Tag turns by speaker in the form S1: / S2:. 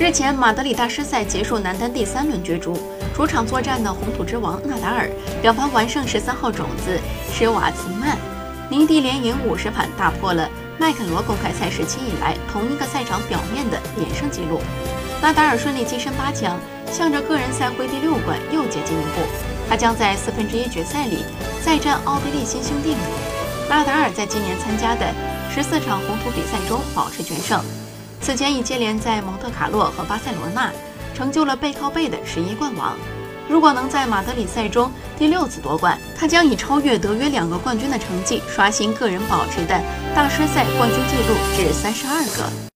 S1: 日前，马德里大师赛结束男单第三轮角逐，主场作战的红土之王纳达尔表盘完胜十三号种子施瓦茨曼，泥地连赢五十盘，打破了麦肯罗公开赛时期以来同一个赛场表面的连胜纪录。纳达尔顺利跻身八强，向着个人赛会第六冠又接近一步。他将在四分之一决赛里再战奥地利新兄弟。纳达尔在今年参加的十四场红土比赛中保持全胜。此前已接连在蒙特卡洛和巴塞罗那成就了背靠背的十一冠王。如果能在马德里赛中第六次夺冠，他将以超越德约两个冠军的成绩，刷新个人保持的大师赛冠军纪录至三十二个。